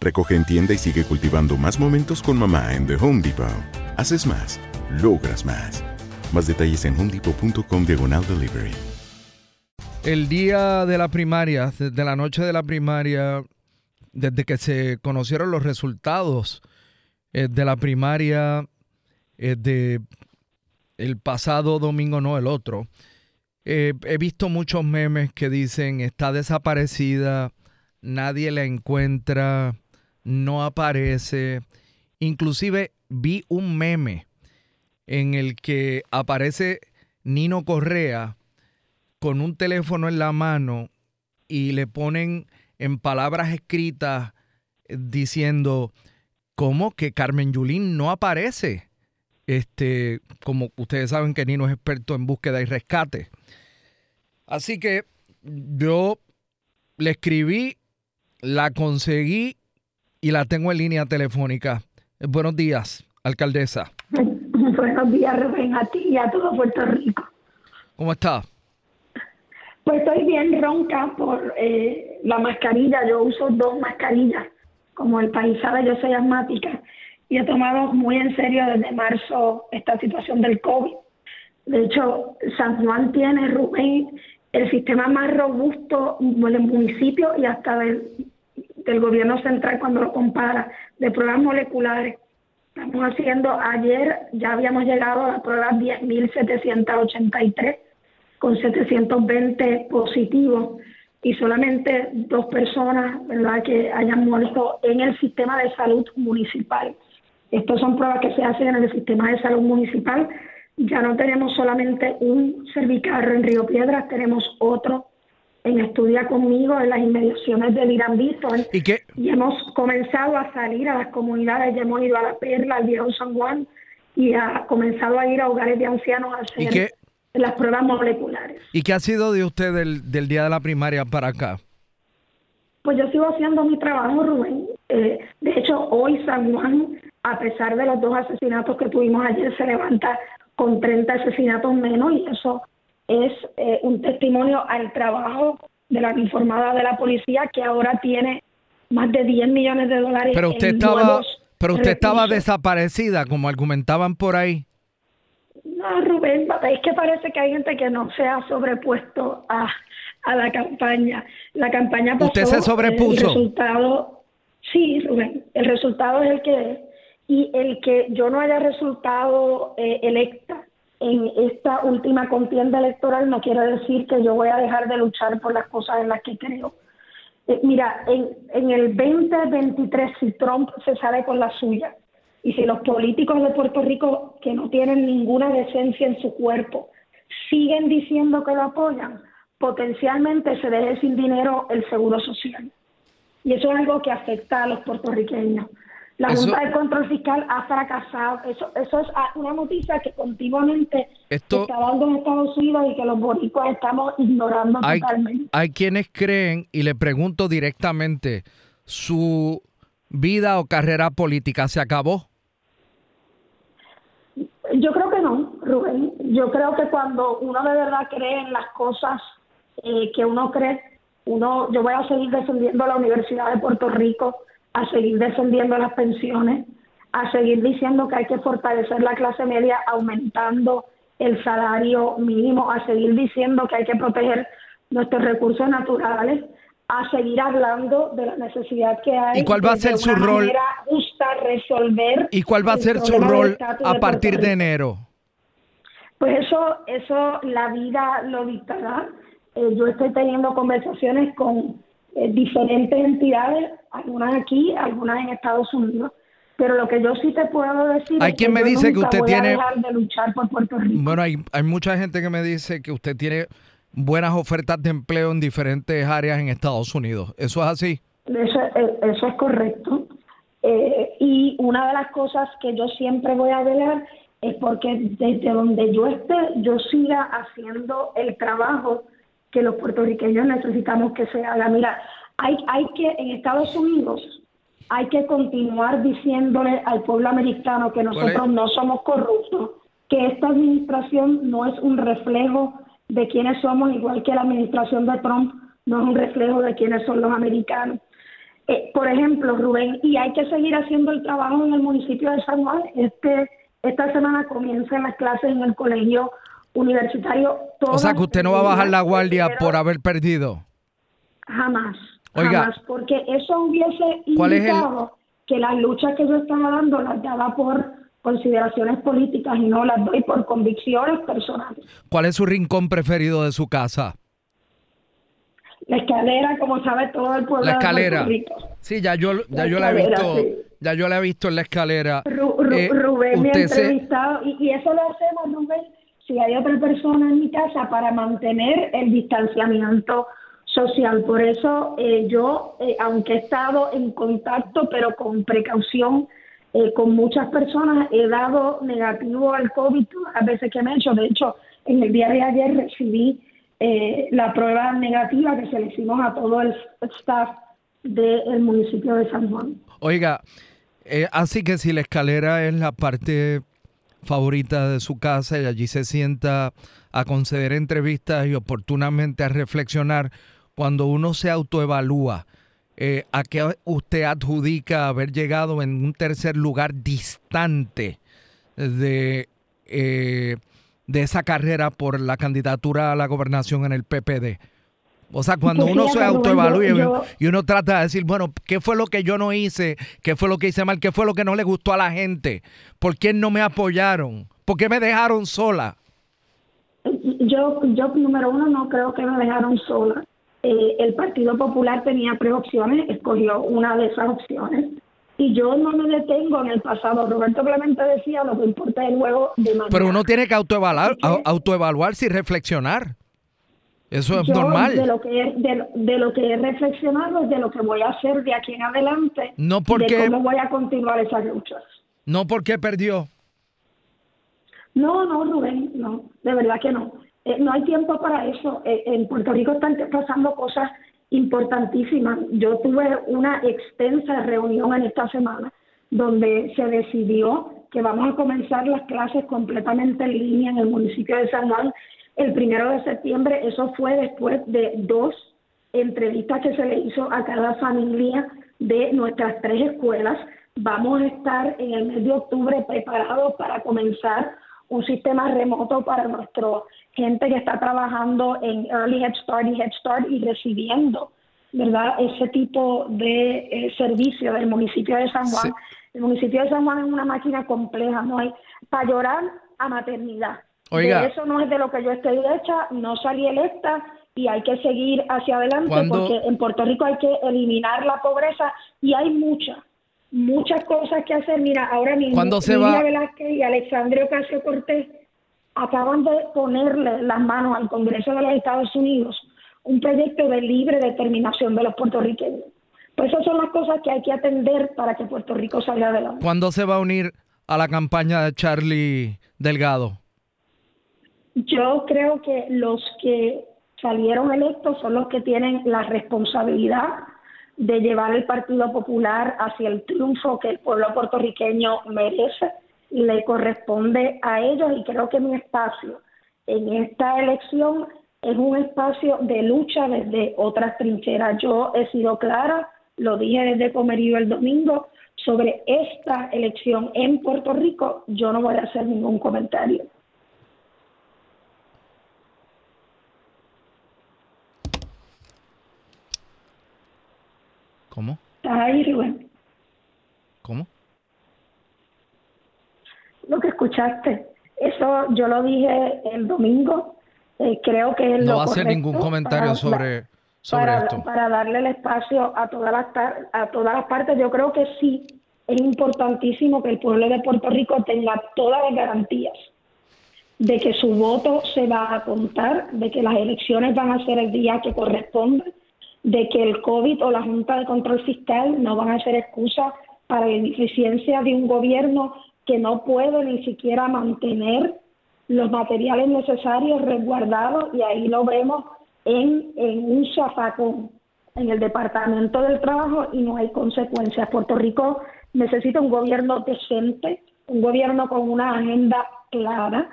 Recoge en tienda y sigue cultivando más momentos con mamá en The Home Depot. Haces más, logras más. Más detalles en homedepot.com diagonal delivery. El día de la primaria, desde la noche de la primaria, desde que se conocieron los resultados eh, de la primaria eh, de el pasado domingo, no el otro, eh, he visto muchos memes que dicen está desaparecida, nadie la encuentra, no aparece. Inclusive vi un meme en el que aparece Nino Correa con un teléfono en la mano y le ponen en palabras escritas diciendo cómo que Carmen Yulín no aparece. Este, como ustedes saben que Nino es experto en búsqueda y rescate. Así que yo le escribí, la conseguí y la tengo en línea telefónica. Eh, buenos días, alcaldesa. Buenos días, Rubén, a ti y a todo Puerto Rico. ¿Cómo está? Pues estoy bien ronca por eh, la mascarilla. Yo uso dos mascarillas. Como el país sabe, yo soy asmática y he tomado muy en serio desde marzo esta situación del COVID. De hecho, San Juan tiene, Rubén, el sistema más robusto del municipio y hasta del, del gobierno central cuando lo compara, de pruebas moleculares. Estamos haciendo, ayer ya habíamos llegado a la prueba 10.783 con 720 positivos y solamente dos personas ¿verdad? que hayan muerto en el sistema de salud municipal. Estas son pruebas que se hacen en el sistema de salud municipal. Ya no tenemos solamente un cervicarro en Río Piedras, tenemos otro en Estudia conmigo en las inmediaciones del Irán. ¿Y qué? Y hemos comenzado a salir a las comunidades, ya hemos ido a La Perla, al Viejo San Juan y ha comenzado a ir a hogares de ancianos a hacer ¿Y qué? las pruebas moleculares. ¿Y qué ha sido de usted del, del día de la primaria para acá? Pues yo sigo haciendo mi trabajo, Rubén. Eh, de hecho, hoy San Juan, a pesar de los dos asesinatos que tuvimos ayer, se levanta con 30 asesinatos menos y eso es eh, un testimonio al trabajo de la informada de la policía que ahora tiene más de 10 millones de dólares. Pero usted en estaba, nuevos pero usted estaba desaparecida, como argumentaban por ahí. No, Rubén, es que parece que hay gente que no se ha sobrepuesto a, a la campaña. La campaña pasó, ¿Usted se sobrepuso? El resultado, sí, Rubén, el resultado es el que es. Y el que yo no haya resultado eh, electa en esta última contienda electoral no quiere decir que yo voy a dejar de luchar por las cosas en las que creo. Eh, mira, en, en el 2023, si Trump se sale con la suya y si los políticos de Puerto Rico que no tienen ninguna decencia en su cuerpo siguen diciendo que lo apoyan, potencialmente se deje sin dinero el seguro social. Y eso es algo que afecta a los puertorriqueños. La Eso- Junta de Control Fiscal ha fracasado. Eso, eso es ah, una noticia que continuamente Esto- se está dando en Estados Unidos y que los boricuas estamos ignorando Hay, totalmente. hay quienes creen, y le pregunto directamente, ¿su vida o carrera política se acabó? Yo creo que no, Rubén. Yo creo que cuando uno de verdad cree en las cosas eh, que uno cree, uno, yo voy a seguir defendiendo la Universidad de Puerto Rico, a seguir defendiendo las pensiones, a seguir diciendo que hay que fortalecer la clase media aumentando el salario mínimo, a seguir diciendo que hay que proteger nuestros recursos naturales, a seguir hablando de la necesidad que hay ¿Y cuál va a ser su rol? justa resolver ¿Y cuál va a ser su rol a partir de enero? Pues eso, eso la vida lo dictará. Eh, yo estoy teniendo conversaciones con eh, diferentes entidades, algunas aquí, algunas en Estados Unidos. Pero lo que yo sí te puedo decir Hay es quien me yo dice que nunca usted voy a tiene- dejar de luchar por Puerto Rico. Bueno, hay, hay mucha gente que me dice que usted tiene buenas ofertas de empleo en diferentes áreas en Estados Unidos. ¿Eso es así? Eso, eh, eso es correcto. Eh, y una de las cosas que yo siempre voy a velar es porque desde donde yo esté, yo siga haciendo el trabajo que los puertorriqueños necesitamos que se haga. Mira, hay, hay que, en Estados Unidos, hay que continuar diciéndole al pueblo americano que nosotros no somos corruptos, que esta administración no es un reflejo de quiénes somos, igual que la administración de Trump no es un reflejo de quiénes son los americanos. Eh, por ejemplo, Rubén, y hay que seguir haciendo el trabajo en el municipio de San Juan. Este, esta semana comienzan las clases en el colegio universitario. O sea que usted no va a bajar la guardia por haber perdido. Jamás. Oiga. Jamás, porque eso hubiese ¿Cuál es el- indicado que las luchas que yo estaba dando las daba por consideraciones políticas y no las doy por convicciones personales. ¿Cuál es su rincón preferido de su casa? La escalera, como sabe todo el pueblo La escalera. Sí, ya yo, ya La yo la he visto, sí. ya yo la he visto en la escalera. Ru- Ru- Eh, Rubén me ha se- entrevistado y, y eso lo hacemos, Rubén, si hay otra persona en mi casa para mantener el distanciamiento social. Por eso eh, yo, eh, aunque he estado en contacto, pero con precaución, eh, con muchas personas, he dado negativo al COVID las veces que me he hecho. De hecho, en el día de ayer recibí la prueba negativa que se le hicimos a todo el staff del municipio de San Juan. Oiga, así que si la escalera es la parte favorita de su casa y allí se sienta a conceder entrevistas y oportunamente a reflexionar, cuando uno se autoevalúa, eh, ¿a qué usted adjudica haber llegado en un tercer lugar distante de, eh, de esa carrera por la candidatura a la gobernación en el PPD? O sea, cuando Pues uno se autoevalúa y- uno trata de decir, bueno, ¿qué fue lo que yo no hice? ¿Qué fue lo que hice mal? ¿Qué fue lo que no le gustó a la gente? ¿Por qué no me apoyaron? ¿Por qué me dejaron sola? Yo, yo número uno, no creo que me dejaron sola. Eh, el Partido Popular tenía tres opciones, escogió una de esas opciones. Y yo no me detengo en el pasado. Roberto Clemente decía, lo que importa es el juego de mañana. Pero uno tiene que autoevaluar, autoevaluarse y reflexionar. Eso es Yo, normal. De lo, que he, de, lo- de lo que he reflexionado es de lo que voy a hacer de aquí en adelante. No porque- De cómo voy a continuar esas luchas. No porque perdió. No, no, Rubén, no, de verdad que no. Eh, no hay tiempo para eso. Eh, en Puerto Rico están pasando cosas importantísimas. Yo tuve una extensa reunión en esta semana donde se decidió que vamos a comenzar las clases completamente en línea en el municipio de San Juan el primero de septiembre. Eso fue después de dos entrevistas que se le hizo a cada familia de nuestras tres escuelas. Vamos a estar en el mes de octubre preparados para comenzar un sistema remoto para nuestra gente que está trabajando en Early Head Start y Head Start y recibiendo, ¿verdad? Ese tipo de eh, servicio del municipio de San Juan. El municipio de San Juan es una máquina compleja, no hay para llorar a maternidad. Oiga. De eso no es de lo que yo estoy hecha, no salí electa y hay que seguir hacia adelante porque en Puerto Rico hay que eliminar la pobreza y hay muchas, muchas cosas que hacer. Mira, ahora mismo ¿Cuándo se Lidia? Velázquez y Alexandria Ocasio Cortés acaban de ponerle las manos al Congreso de los Estados Unidos un proyecto de libre determinación de los puertorriqueños. Pues esas son las cosas que hay que atender para que Puerto Rico salga adelante. ¿Cuándo se va a unir a la campaña de Charlie Delgado? Yo creo que los que salieron electos son los que tienen la responsabilidad de llevar el Partido Popular hacia el triunfo que el pueblo puertorriqueño merece y le corresponde a ellos y creo que mi espacio en esta elección es un espacio de lucha desde otras trincheras. Yo he sido clara, lo dije desde Comerío el domingo, sobre esta elección en Puerto Rico, yo no voy a hacer ningún comentario. ¿Cómo? ¿Estás ahí, Rubén? ¿Cómo? Lo que escuchaste. Eso yo lo dije el domingo. Eh, creo que es no lo va a hacer ningún comentario para- sobre, sobre para, esto. para darle el espacio a todas las a todas las partes. Yo creo que sí es importantísimo que el pueblo de Puerto Rico tenga todas las garantías de que su voto se va a contar, de que las elecciones van a ser el día que corresponde, de que el COVID o la Junta de Control Fiscal no van a ser excusa para la ineficiencia de un gobierno que no puede ni siquiera mantener los materiales necesarios resguardados y ahí lo vemos en, un zafacón en el Departamento del Trabajo y no hay consecuencias. Puerto Rico necesita un gobierno decente, un gobierno con una agenda clara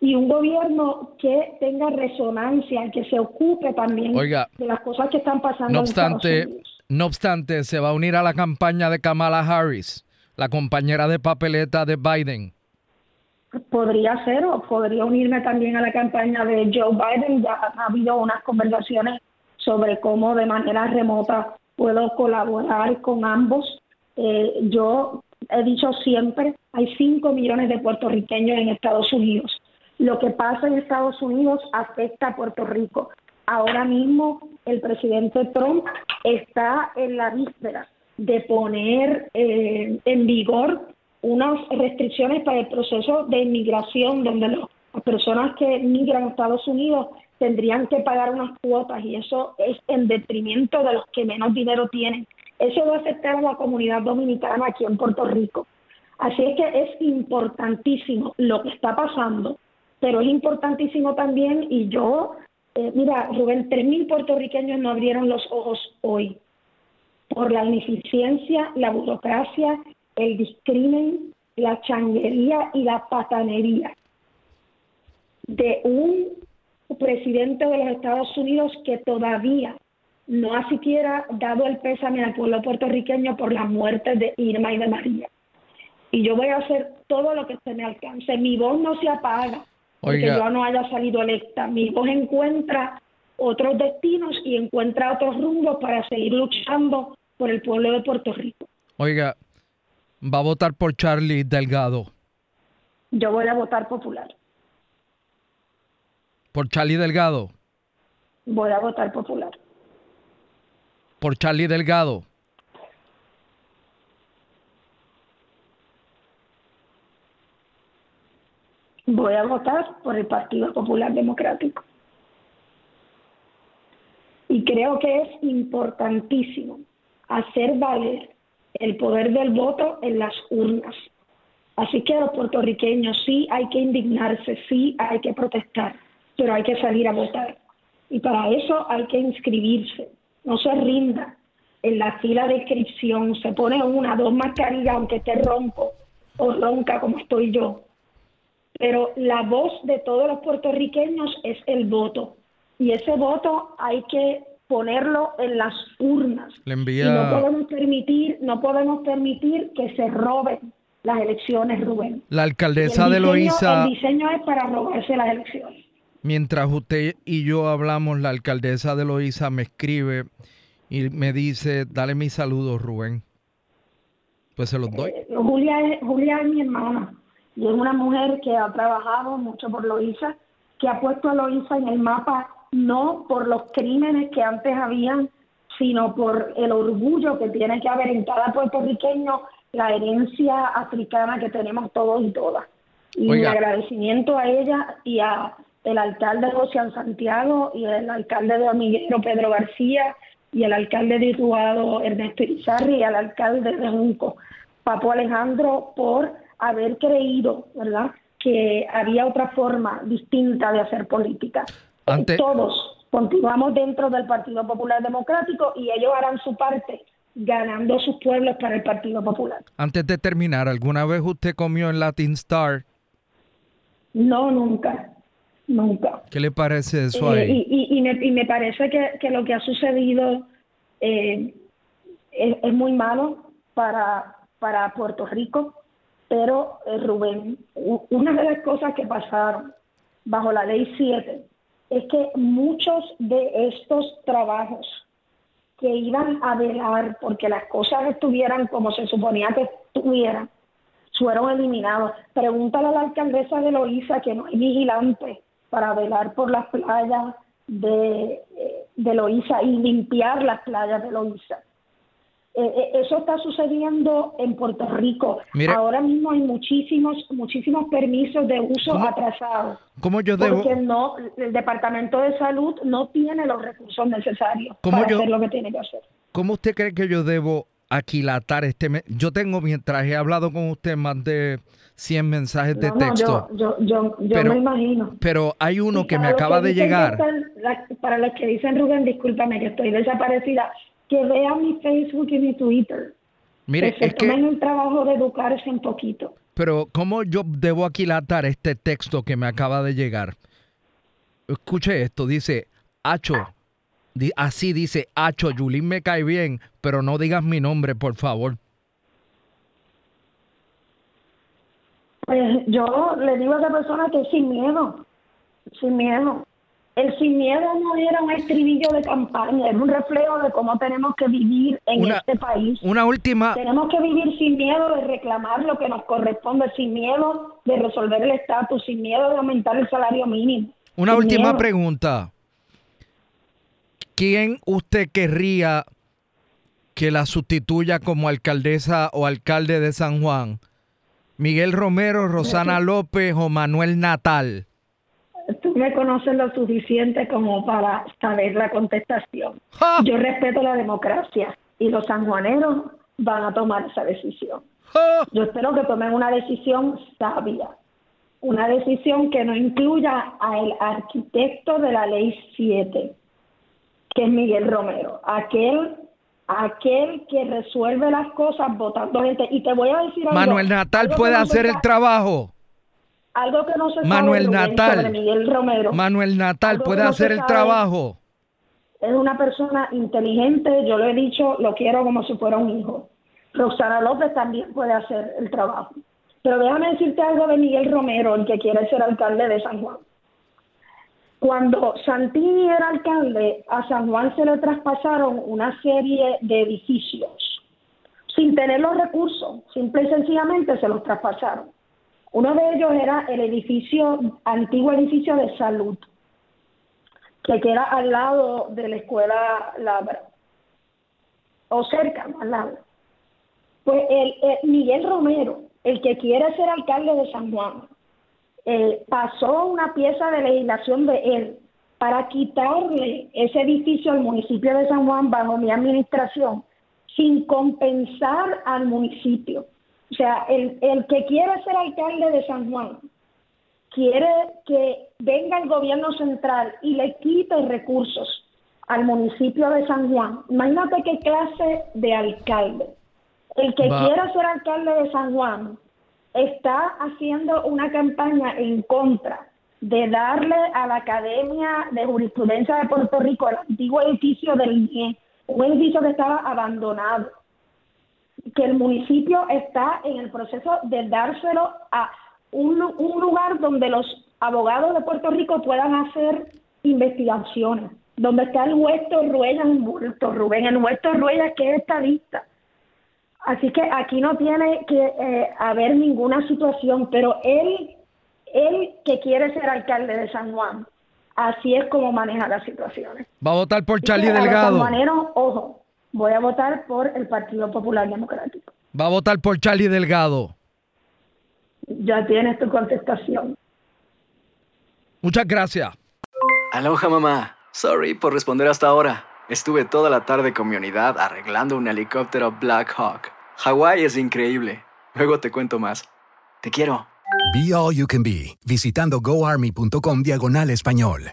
y un gobierno que tenga resonancia, que se ocupe también Oiga, de las cosas que están pasando No en obstante, Unidos. no obstante, se va a unir a la campaña de Kamala Harris, la compañera de papeleta de Biden. Podría ser o podría unirme también a la campaña de Joe Biden. Ya ha habido unas conversaciones sobre cómo de manera remota puedo colaborar con ambos. Eh, yo he dicho siempre, hay 5 millones de puertorriqueños en Estados Unidos. Lo que pasa en Estados Unidos afecta a Puerto Rico. Ahora mismo el presidente Trump está en la víspera de poner eh, en vigor unas restricciones para el proceso de inmigración, donde las personas que migran a Estados Unidos tendrían que pagar unas cuotas y eso es en detrimento de los que menos dinero tienen. Eso va a afectar a la comunidad dominicana aquí en Puerto Rico. Así es que es importantísimo lo que está pasando, pero es importantísimo también, y yo, eh, mira, Rubén, 3.000 puertorriqueños no abrieron los ojos hoy por la ineficiencia, la burocracia, el discrimen, la changuería y la patanería de un presidente de los Estados Unidos que todavía no ha siquiera dado el pésame al pueblo puertorriqueño por las muertes de Irma y de María. Y yo voy a hacer todo lo que se me alcance. Mi voz no se apaga Oiga. yo no haya salido electa. Mi voz encuentra otros destinos y encuentra otros rumbos para seguir luchando por el pueblo de Puerto Rico. Oiga, va a votar por Charlie Delgado. Yo voy a votar popular. Por Charlie Delgado. Voy a votar popular. Por Charlie Delgado. Voy a votar por el Partido Popular Democrático. Y creo que es importantísimo hacer valer el poder del voto en las urnas. Así que los puertorriqueños sí hay que indignarse, sí hay que protestar, pero hay que salir a votar. Y para eso hay que inscribirse. No se rinda en la fila de inscripción, se pone una, dos mascarillas, aunque esté ronco o ronca como estoy yo pero la voz de todos los puertorriqueños es el voto. Y ese voto hay que ponerlo en las urnas. Le Y no envía podemos permitir, no podemos permitir que se roben las elecciones, Rubén. la alcaldesa el de Loíza. El diseño es para robarse las elecciones. Mientras usted y yo hablamos, la alcaldesa de Loíza me escribe y me dice, dale mis saludos, Rubén. Pues se los doy. Eh, Julia, es- Julia es mi hermana y es una mujer que ha trabajado mucho por Loíza, que ha puesto a Loíza en el mapa no por los crímenes que antes habían, sino por el orgullo que tiene que haber en cada puertorriqueño la herencia africana que tenemos todos y todas. Y mi Oiga. agradecimiento a ella y a el alcalde José Santiago y el alcalde de Hormiguero Pedro García y el alcalde de Utuado, Ernesto Irizarri, y al alcalde de Junco, Papo Alejandro, por haber creído, ¿verdad?, que había otra forma distinta de hacer política. Todos continuamos dentro del Partido Popular Democrático y ellos harán su parte ganando sus pueblos para el Partido Popular. Antes de terminar, ¿alguna vez usted comió en Latin Star? No, nunca, nunca. ¿Qué le parece eso eh, ahí? Y, me, parece que, lo que ha sucedido eh, es, muy malo para, para Puerto Rico, pero eh, Rubén, una de las cosas que pasaron bajo la ley 7 es que muchos de estos trabajos que iban a velar porque las cosas estuvieran como se suponía que estuvieran, fueron eliminados. Pregúntale a la alcaldesa de Loíza que no hay vigilantes para velar por las playas de, eh, de y limpiar las playas de Loíza. Eh, eh, eso está sucediendo en Puerto Rico. Ahora mismo hay muchísimos, muchísimos permisos de uso atrasados. ¿Cómo yo debo? Porque no, el Departamento de Salud no tiene los recursos necesarios para hacer lo que tiene que hacer. ¿Cómo usted cree que yo debo aquilatar este? Yo tengo, mientras he hablado con usted, más de 100 mensajes de texto. yo, yo, yo, me imagino. Pero hay uno que me acaba de llegar. para los que dicen, Rubén, discúlpame que estoy desaparecida que vean mi Facebook y mi Twitter. Mire, que se tomen el trabajo de educarse un poquito. Pero, ¿cómo yo debo aquilatar este texto que me acaba de llegar? Escuche esto, dice, Acho, así dice, Acho, Yulín me cae bien, pero no digas mi nombre, por favor. Pues yo le digo a esa persona que sin miedo, sin miedo. El sin miedo no era un estribillo de campaña, era un reflejo de cómo tenemos que vivir en este país. Una última. Tenemos que vivir sin miedo de reclamar lo que nos corresponde, sin miedo de resolver el estatus, sin miedo de aumentar el salario mínimo. Una última pregunta. ¿Quién usted querría que la sustituya como alcaldesa o alcalde de San Juan? ¿Miguel Romero, Rosana López o Manuel Natal? Me conoces lo suficiente como para saber la contestación. Yo respeto la democracia y los sanjuaneros van a tomar esa decisión. Yo espero que tomen una decisión sabia, una decisión que no incluya al arquitecto de la ley 7, que es Miguel Romero, aquel aquel que resuelve las cosas votando gente. Y te voy a decir algo. Manuel Natal puede hacer el trabajo algo que no se Manuel sabe Natal, Miguel Romero. Manuel Natal puede hacer el trabajo. Es una persona inteligente, yo lo he dicho, lo quiero como si fuera un hijo. Roxana López también puede hacer el trabajo. Pero déjame decirte algo de Miguel Romero, el que quiere ser alcalde de San Juan. Cuando Santini era alcalde, a San Juan se le traspasaron una serie de edificios sin tener los recursos, simple y sencillamente se los traspasaron. Uno de ellos era el edificio, antiguo edificio de salud, que queda al lado de la escuela Labra, o cerca, al lado. Pues el, Miguel Romero, el que quiere ser alcalde de San Juan, eh, pasó una pieza de legislación de él para quitarle ese edificio al municipio de San Juan bajo mi administración, sin compensar al municipio. O sea, el, el que quiere ser alcalde de San Juan quiere que venga el gobierno central y le quite recursos al municipio de San Juan. Imagínate qué clase de alcalde. El que quiera ser alcalde de San Juan está haciendo una campaña en contra de darle a la Academia de Jurisprudencia de Puerto Rico el antiguo edificio del INE, un edificio que estaba abandonado que el municipio está en el proceso de dárselo a un, lugar donde los abogados de Puerto Rico puedan hacer investigaciones, donde está el huesto Ruella envuelto, Rubén, el huesto Ruella que es estadista. Así que aquí no tiene que eh, haber ninguna situación, pero él, él que quiere ser alcalde de San Juan, así es como maneja las situaciones. Va a votar por Charlie Delgado. Voy a votar por el Partido Popular Democrático. Va a votar por Charlie Delgado. Ya tienes tu contestación. Muchas gracias. Aloha mamá. Sorry por responder hasta ahora. Estuve toda la tarde con mi unidad arreglando un helicóptero Black Hawk. Hawái es increíble. Luego te cuento más. Te quiero. Be All You Can Be, visitando goarmy.com diagonal español.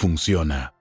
funciona.